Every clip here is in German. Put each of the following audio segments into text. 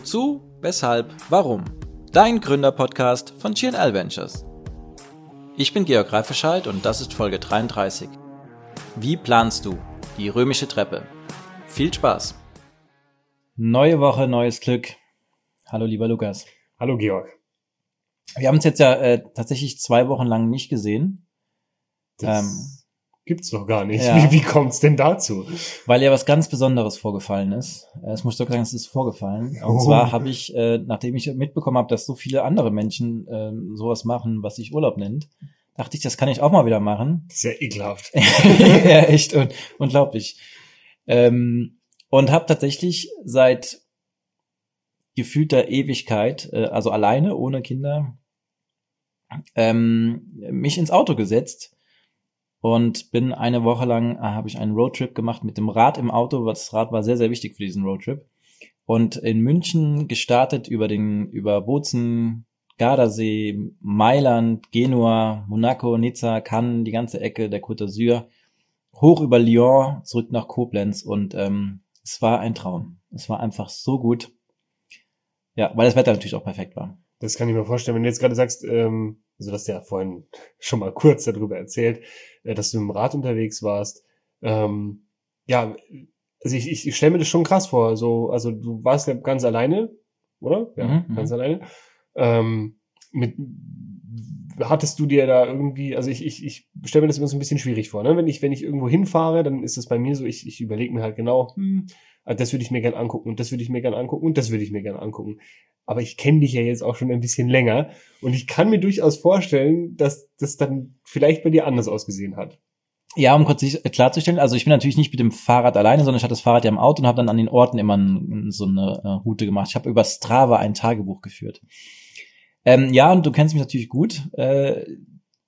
Wozu, weshalb, warum? Dein Gründerpodcast von GNL Ventures. Ich bin Georg Reifeschald und das ist Folge 33. Wie planst du die römische Treppe? Viel Spaß! Neue Woche, neues Glück. Hallo lieber Lukas. Hallo Georg. Wir haben uns jetzt ja äh, tatsächlich zwei Wochen lang nicht gesehen. Das ähm, gibt's noch gar nicht. Ja. Wie, wie kommt's denn dazu? Weil ja was ganz Besonderes vorgefallen ist. Äh, es muss doch sagen, es ist vorgefallen. Und oh. zwar habe ich, äh, nachdem ich mitbekommen habe, dass so viele andere Menschen äh, sowas machen, was sich Urlaub nennt, dachte ich, das kann ich auch mal wieder machen. Sehr ekelhaft. ja, echt und, unglaublich. Ähm, und habe tatsächlich seit gefühlter Ewigkeit, äh, also alleine, ohne Kinder, ähm, mich ins Auto gesetzt und bin eine Woche lang, äh, habe ich einen Roadtrip gemacht mit dem Rad im Auto. Das Rad war sehr, sehr wichtig für diesen Roadtrip. Und in München gestartet über den, über Bozen, Gardasee, Mailand, Genua, Monaco, Nizza, Cannes, die ganze Ecke der Côte d'Azur, hoch über Lyon, zurück nach Koblenz und ähm, es war ein Traum. Es war einfach so gut. Ja, weil das Wetter natürlich auch perfekt war. Das kann ich mir vorstellen. Wenn du jetzt gerade sagst, ähm, also das ja vorhin schon mal kurz darüber erzählt, äh, dass du im Rad unterwegs warst. Ähm, ja, also ich, ich, ich stelle mir das schon krass vor. So, also du warst ja ganz alleine, oder? Ja, mhm, mhm. ganz alleine. Ähm, mit hattest du dir da irgendwie, also ich, ich, ich stelle mir das immer so ein bisschen schwierig vor, ne? Wenn ich, wenn ich irgendwo hinfahre, dann ist es bei mir so, ich, ich überlege mir halt genau, hm, das würde ich mir gern angucken und das würde ich mir gern angucken und das würde ich mir gern angucken. Aber ich kenne dich ja jetzt auch schon ein bisschen länger und ich kann mir durchaus vorstellen, dass das dann vielleicht bei dir anders ausgesehen hat. Ja, um kurz klarzustellen, also ich bin natürlich nicht mit dem Fahrrad alleine, sondern ich hatte das Fahrrad ja im Auto und habe dann an den Orten immer so eine äh, Route gemacht. Ich habe über Strava ein Tagebuch geführt. Ähm, ja, und du kennst mich natürlich gut. Äh,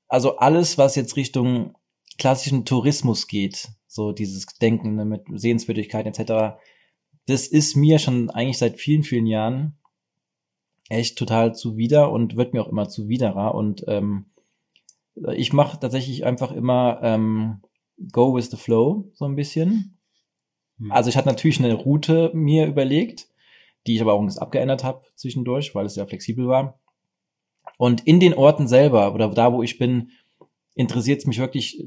also alles, was jetzt Richtung klassischen Tourismus geht, so dieses Denken ne, mit Sehenswürdigkeiten etc., das ist mir schon eigentlich seit vielen, vielen Jahren echt total zuwider und wird mir auch immer zuwiderer. Und ähm, ich mache tatsächlich einfach immer ähm, Go with the Flow so ein bisschen. Hm. Also ich hatte natürlich eine Route mir überlegt, die ich aber auch abgeändert habe zwischendurch, weil es ja flexibel war. Und in den Orten selber oder da, wo ich bin, interessiert es mich wirklich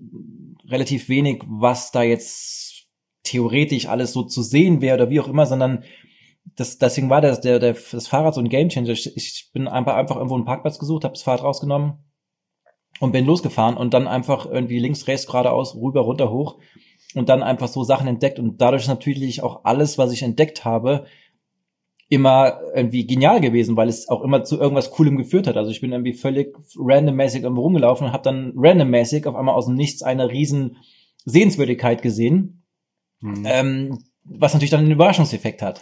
relativ wenig, was da jetzt theoretisch alles so zu sehen wäre oder wie auch immer, sondern das, deswegen war das, der, der, das Fahrrad so ein Gamechanger. Ich, ich bin einfach, einfach irgendwo einen Parkplatz gesucht, habe das Fahrrad rausgenommen und bin losgefahren und dann einfach irgendwie links, rechts, geradeaus, rüber, runter, hoch und dann einfach so Sachen entdeckt und dadurch natürlich auch alles, was ich entdeckt habe, immer irgendwie genial gewesen, weil es auch immer zu irgendwas Coolem geführt hat. Also ich bin irgendwie völlig randommäßig irgendwo rumgelaufen und habe dann randommäßig auf einmal aus dem Nichts eine riesen Sehenswürdigkeit gesehen, mhm. ähm, was natürlich dann einen Überraschungseffekt hat.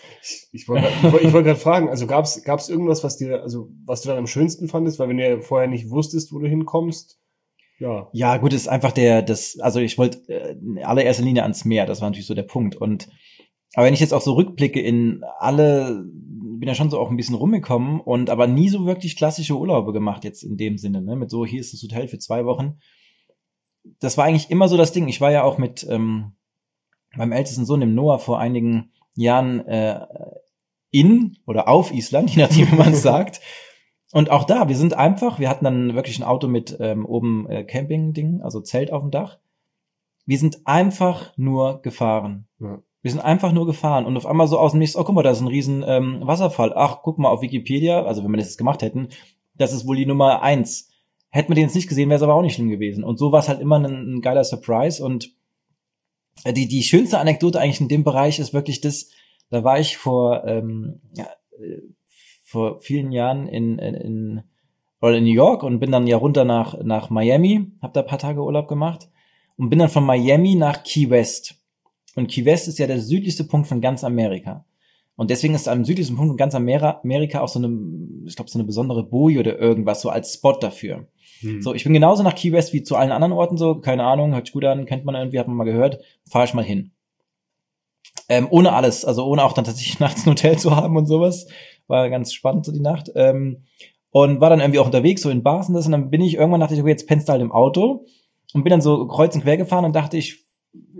Ich, wollte wollt gerade fragen, also gab es irgendwas, was dir, also was du dann am schönsten fandest, weil wenn du ja vorher nicht wusstest, wo du hinkommst, ja. Ja, gut, ist einfach der, das, also ich wollte äh, in allererster Linie ans Meer, das war natürlich so der Punkt. Und aber wenn ich jetzt auch so rückblicke in alle, bin ja schon so auch ein bisschen rumgekommen und aber nie so wirklich klassische Urlaube gemacht jetzt in dem Sinne, ne? Mit so, hier ist das Hotel für zwei Wochen. Das war eigentlich immer so das Ding. Ich war ja auch mit ähm, meinem ältesten Sohn, dem Noah, vor einigen Jahren äh, in oder auf Island, je nachdem, wie man es sagt. Und auch da, wir sind einfach, wir hatten dann wirklich ein Auto mit ähm, oben äh, Camping-Ding, also Zelt auf dem Dach. Wir sind einfach nur gefahren. Ja. Wir sind einfach nur gefahren und auf einmal so aus dem Nichts, oh guck mal, da ist ein riesen ähm, Wasserfall. Ach, guck mal auf Wikipedia, also wenn wir das jetzt gemacht hätten, das ist wohl die Nummer eins. Hätten wir den jetzt nicht gesehen, wäre es aber auch nicht schlimm gewesen. Und so war es halt immer ein, ein geiler Surprise. Und die, die schönste Anekdote eigentlich in dem Bereich ist wirklich das, da war ich vor, ähm, ja, äh, vor vielen Jahren in, in, in, in New York und bin dann ja runter nach, nach Miami, habe da paar Tage Urlaub gemacht und bin dann von Miami nach Key West. Und Key West ist ja der südlichste Punkt von ganz Amerika. Und deswegen ist am südlichsten Punkt von ganz Amerika auch so eine, ich glaube, so eine besondere Boje oder irgendwas so als Spot dafür. Hm. So, ich bin genauso nach Key West wie zu allen anderen Orten so, keine Ahnung, hört sich gut an, kennt man irgendwie, hat man mal gehört, fahre ich mal hin. Ähm, ohne alles, also ohne auch dann tatsächlich nachts ein Hotel zu haben und sowas. War ganz spannend so die Nacht. Ähm, und war dann irgendwie auch unterwegs, so in Bars und das. Und dann bin ich irgendwann dachte ich, okay, jetzt pennst du halt im Auto. Und bin dann so kreuz und quer gefahren und dachte ich,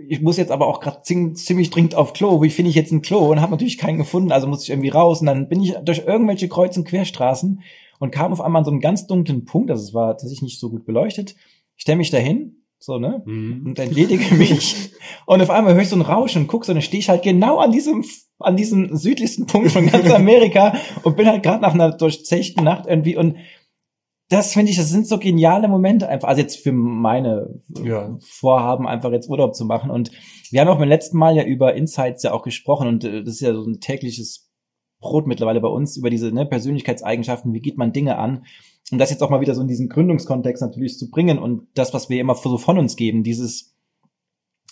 ich muss jetzt aber auch gerade ziemlich dringend auf Klo. Wie finde ich jetzt ein Klo? Und habe natürlich keinen gefunden, also muss ich irgendwie raus. Und dann bin ich durch irgendwelche Kreuz- und Querstraßen und kam auf einmal an so einen ganz dunklen Punkt. Also es war tatsächlich nicht so gut beleuchtet. Ich stelle mich dahin, so, ne? Mhm. Und entledige mich. und auf einmal höre ich so ein Rauschen und guck so, und dann stehe ich halt genau an diesem, an diesem südlichsten Punkt von ganz Amerika und bin halt gerade nach einer durchzechten Nacht irgendwie und das finde ich, das sind so geniale Momente einfach. Also jetzt für meine ja. Vorhaben, einfach jetzt Urlaub zu machen. Und wir haben auch beim letzten Mal ja über Insights ja auch gesprochen und äh, das ist ja so ein tägliches Brot mittlerweile bei uns über diese ne, Persönlichkeitseigenschaften, wie geht man Dinge an. Und das jetzt auch mal wieder so in diesen Gründungskontext natürlich zu bringen und das, was wir immer so von uns geben, dieses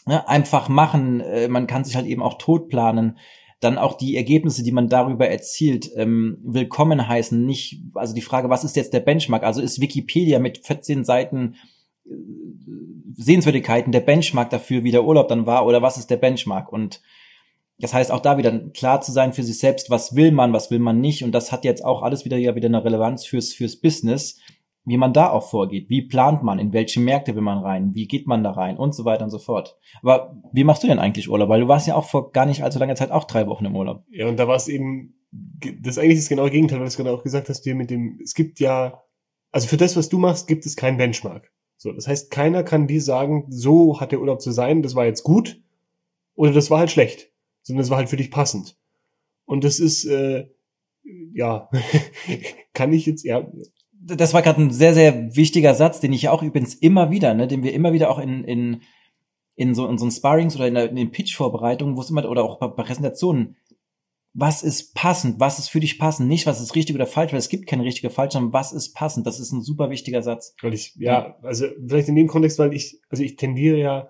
ne, einfach machen, äh, man kann sich halt eben auch tot planen dann auch die Ergebnisse, die man darüber erzielt, ähm, willkommen heißen. Nicht, also die Frage, was ist jetzt der Benchmark? Also ist Wikipedia mit 14 Seiten äh, Sehenswürdigkeiten der Benchmark dafür, wie der Urlaub dann war, oder was ist der Benchmark? Und das heißt auch da wieder klar zu sein für sich selbst, was will man, was will man nicht. Und das hat jetzt auch alles wieder ja wieder eine Relevanz fürs, fürs Business wie man da auch vorgeht. Wie plant man? In welche Märkte will man rein? Wie geht man da rein? Und so weiter und so fort. Aber wie machst du denn eigentlich Urlaub? Weil du warst ja auch vor gar nicht allzu langer Zeit auch drei Wochen im Urlaub. Ja, und da war es eben, das ist eigentlich das Gegenteil, weil du gerade auch gesagt hast, dir mit dem, es gibt ja, also für das, was du machst, gibt es keinen Benchmark. So, das heißt, keiner kann dir sagen, so hat der Urlaub zu sein, das war jetzt gut oder das war halt schlecht, sondern das war halt für dich passend. Und das ist, äh, ja, kann ich jetzt, ja, das war gerade ein sehr, sehr wichtiger Satz, den ich auch übrigens immer wieder, ne, den wir immer wieder auch in, in, in so in so Sparrings oder in, der, in den Pitch-Vorbereitungen, wo es immer, oder auch bei, Präsentationen, was ist passend, was ist für dich passend, nicht was ist richtig oder falsch, weil es gibt keine richtige falsch, sondern was ist passend, das ist ein super wichtiger Satz. Weil ich, ja, also vielleicht in dem Kontext, weil ich, also ich tendiere ja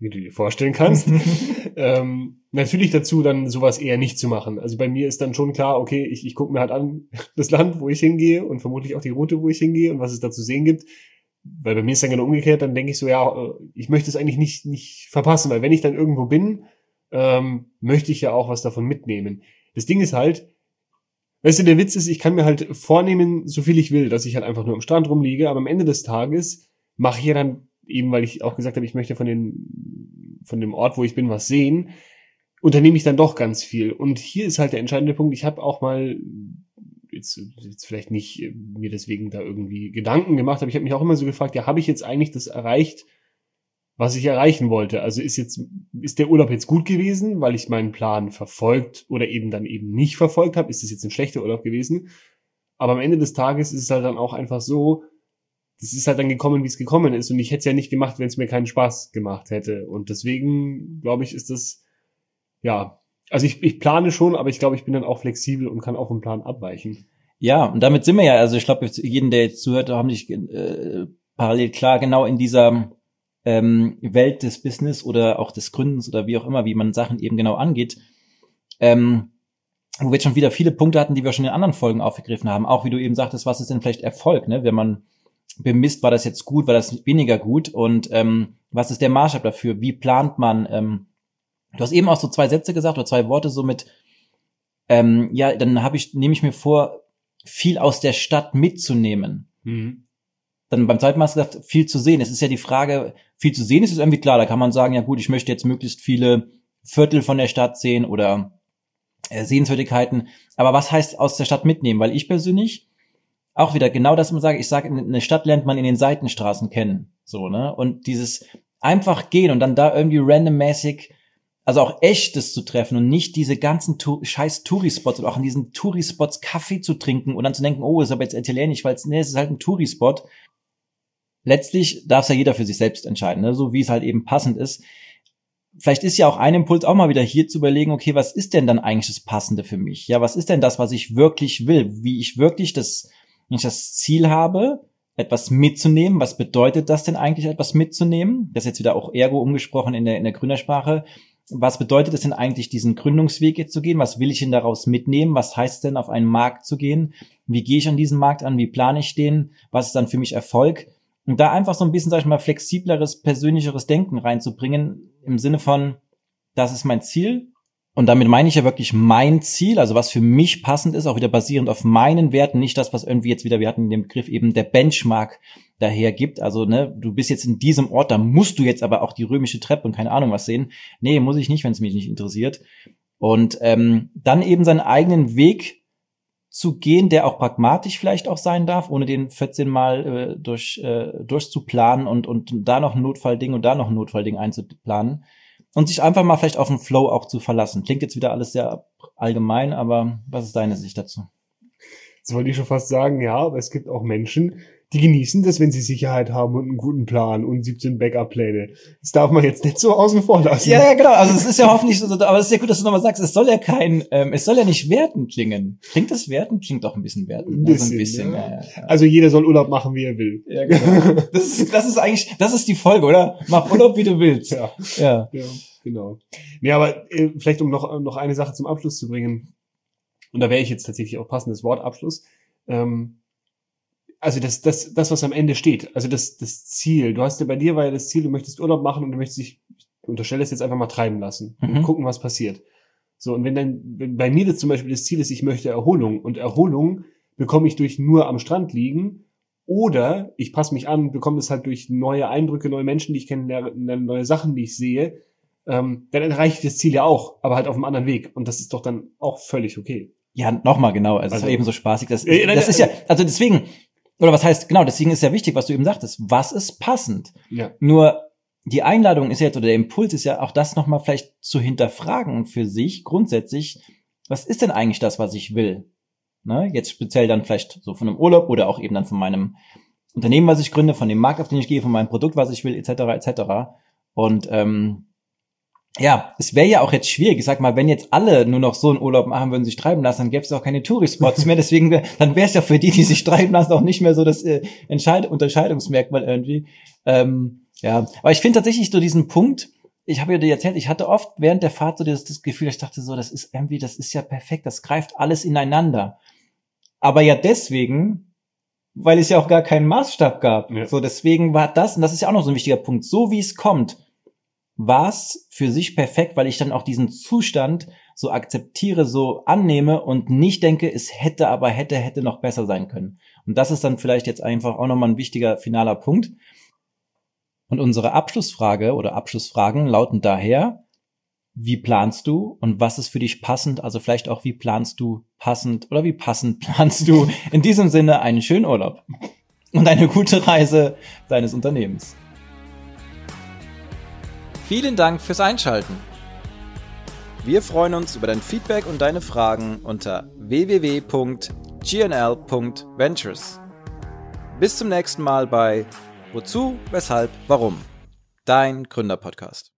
wie du dir vorstellen kannst. ähm, natürlich dazu, dann sowas eher nicht zu machen. Also bei mir ist dann schon klar, okay, ich, ich gucke mir halt an das Land, wo ich hingehe und vermutlich auch die Route, wo ich hingehe und was es da zu sehen gibt. Weil bei mir ist dann genau umgekehrt, dann denke ich so, ja, äh, ich möchte es eigentlich nicht, nicht verpassen, weil wenn ich dann irgendwo bin, ähm, möchte ich ja auch was davon mitnehmen. Das Ding ist halt, weißt du, der Witz ist, ich kann mir halt vornehmen, so viel ich will, dass ich halt einfach nur am Strand rumliege, aber am Ende des Tages mache ich ja dann eben weil ich auch gesagt habe, ich möchte von den, von dem Ort, wo ich bin, was sehen, unternehme ich dann doch ganz viel. Und hier ist halt der entscheidende Punkt. Ich habe auch mal jetzt, jetzt vielleicht nicht äh, mir deswegen da irgendwie Gedanken gemacht, aber ich habe mich auch immer so gefragt, ja, habe ich jetzt eigentlich das erreicht, was ich erreichen wollte? Also ist jetzt, ist der Urlaub jetzt gut gewesen, weil ich meinen Plan verfolgt oder eben dann eben nicht verfolgt habe? Ist das jetzt ein schlechter Urlaub gewesen? Aber am Ende des Tages ist es halt dann auch einfach so, das ist halt dann gekommen, wie es gekommen ist. Und ich hätte es ja nicht gemacht, wenn es mir keinen Spaß gemacht hätte. Und deswegen, glaube ich, ist das, ja, also ich, ich plane schon, aber ich glaube, ich bin dann auch flexibel und kann auch vom Plan abweichen. Ja, und damit sind wir ja, also ich glaube, jeden, der jetzt zuhört, haben sich äh, parallel klar genau in dieser ähm, Welt des Business oder auch des Gründens oder wie auch immer, wie man Sachen eben genau angeht. Ähm, wo wir jetzt schon wieder viele Punkte hatten, die wir schon in anderen Folgen aufgegriffen haben. Auch wie du eben sagtest, was ist denn vielleicht Erfolg, ne? Wenn man bemisst, war das jetzt gut, war das weniger gut und ähm, was ist der Maßstab dafür? Wie plant man? Ähm, du hast eben auch so zwei Sätze gesagt oder zwei Worte so mit, ähm, ja, dann habe ich, nehme ich mir vor, viel aus der Stadt mitzunehmen. Mhm. Dann beim zweiten Mal hast du gesagt, viel zu sehen. Es ist ja die Frage, viel zu sehen ist es irgendwie klar. Da kann man sagen, ja gut, ich möchte jetzt möglichst viele Viertel von der Stadt sehen oder äh, Sehenswürdigkeiten. Aber was heißt aus der Stadt mitnehmen? Weil ich persönlich auch wieder genau das immer sage. Ich sage, eine Stadt lernt man in den Seitenstraßen kennen. So, ne? Und dieses einfach gehen und dann da irgendwie randommäßig, also auch echtes zu treffen und nicht diese ganzen tu scheiß Tourispots oder auch in diesen Tourispots Kaffee zu trinken und dann zu denken, oh, ist aber jetzt italienisch, weil es, nee, es ist halt ein Tourispot. Letztlich darf es ja jeder für sich selbst entscheiden, ne? so wie es halt eben passend ist. Vielleicht ist ja auch ein Impuls auch mal wieder hier zu überlegen, okay, was ist denn dann eigentlich das Passende für mich? Ja, was ist denn das, was ich wirklich will? Wie ich wirklich das wenn ich das Ziel habe, etwas mitzunehmen, was bedeutet das denn eigentlich, etwas mitzunehmen? Das ist jetzt wieder auch ergo umgesprochen in der, in der Gründersprache. Was bedeutet es denn eigentlich, diesen Gründungsweg jetzt zu gehen? Was will ich denn daraus mitnehmen? Was heißt denn, auf einen Markt zu gehen? Wie gehe ich an diesen Markt an? Wie plane ich den? Was ist dann für mich Erfolg? Und da einfach so ein bisschen, sag ich mal, flexibleres, persönlicheres Denken reinzubringen, im Sinne von, das ist mein Ziel, und damit meine ich ja wirklich mein Ziel, also was für mich passend ist, auch wieder basierend auf meinen Werten, nicht das, was irgendwie jetzt wieder, wir hatten den Begriff eben der Benchmark daher gibt. Also, ne, du bist jetzt in diesem Ort, da musst du jetzt aber auch die römische Treppe und keine Ahnung was sehen. Nee, muss ich nicht, wenn es mich nicht interessiert. Und ähm, dann eben seinen eigenen Weg zu gehen, der auch pragmatisch vielleicht auch sein darf, ohne den 14 Mal äh, durch, äh, durchzuplanen und, und da noch ein Notfallding und da noch ein Notfallding einzuplanen. Und sich einfach mal vielleicht auf den Flow auch zu verlassen. Klingt jetzt wieder alles sehr allgemein, aber was ist deine Sicht dazu? Jetzt wollte ich schon fast sagen, ja, aber es gibt auch Menschen, die genießen das, wenn sie Sicherheit haben und einen guten Plan und 17 Backup-Pläne. Das darf man jetzt nicht so außen vor lassen. Ja, ja, genau. Also es ist ja hoffentlich so, aber es ist ja gut, dass du nochmal sagst, es soll ja kein, ähm, es soll ja nicht werten klingen. Klingt das werten? Klingt doch ein bisschen werten. Ein bisschen, also, ein bisschen ja. Ja, ja, also jeder soll Urlaub machen, wie er will. Ja, genau. Das ist, das ist eigentlich, das ist die Folge, oder? Mach Urlaub, wie du willst. Ja. Ja. ja genau. Nee, aber äh, vielleicht um noch, noch eine Sache zum Abschluss zu bringen. Und da wäre ich jetzt tatsächlich auch passendes Wort Abschluss. Ähm, also das, das, das, was am Ende steht, also das, das Ziel. Du hast ja bei dir war ja das Ziel, du möchtest Urlaub machen und du möchtest dich, du unterstellst jetzt einfach mal treiben lassen mhm. und gucken, was passiert. So, und wenn dann, wenn bei mir das zum Beispiel das Ziel ist, ich möchte Erholung und Erholung bekomme ich durch nur am Strand liegen oder ich passe mich an, bekomme es halt durch neue Eindrücke, neue Menschen, die ich kennenlerne, neue Sachen, die ich sehe, ähm, dann erreiche ich das Ziel ja auch, aber halt auf einem anderen Weg. Und das ist doch dann auch völlig okay. Ja, nochmal genau. Also, also es war eben so spaßig. Das, äh, das ist ja, also deswegen, oder was heißt, genau, deswegen ist ja wichtig, was du eben sagtest, was ist passend? Ja. Nur die Einladung ist jetzt, oder der Impuls ist ja auch das nochmal vielleicht zu hinterfragen für sich grundsätzlich, was ist denn eigentlich das, was ich will? Ne? Jetzt speziell dann vielleicht so von einem Urlaub oder auch eben dann von meinem Unternehmen, was ich gründe, von dem Markt, auf den ich gehe, von meinem Produkt, was ich will, etc., etc. Und ähm, ja, es wäre ja auch jetzt schwierig. Ich sag mal, wenn jetzt alle nur noch so einen Urlaub machen würden, sich treiben lassen, dann gäbe es auch keine Touristspots mehr. Deswegen, dann wäre es ja für die, die sich treiben lassen, auch nicht mehr so das äh, Entscheid Unterscheidungsmerkmal irgendwie. Ähm, ja, aber ich finde tatsächlich so diesen Punkt, ich habe ja dir erzählt, ich hatte oft während der Fahrt so das, das Gefühl, ich dachte so, das ist irgendwie, das ist ja perfekt, das greift alles ineinander. Aber ja deswegen, weil es ja auch gar keinen Maßstab gab. Ja. So, deswegen war das, und das ist ja auch noch so ein wichtiger Punkt, so wie es kommt, war es für sich perfekt, weil ich dann auch diesen Zustand so akzeptiere, so annehme und nicht denke, es hätte aber hätte, hätte noch besser sein können. Und das ist dann vielleicht jetzt einfach auch nochmal ein wichtiger finaler Punkt. Und unsere Abschlussfrage oder Abschlussfragen lauten daher, wie planst du und was ist für dich passend? Also vielleicht auch, wie planst du passend oder wie passend planst du in diesem Sinne einen schönen Urlaub und eine gute Reise deines Unternehmens. Vielen Dank fürs Einschalten. Wir freuen uns über dein Feedback und deine Fragen unter www.gnl.ventures. Bis zum nächsten Mal bei Wozu, Weshalb, Warum? Dein Gründerpodcast.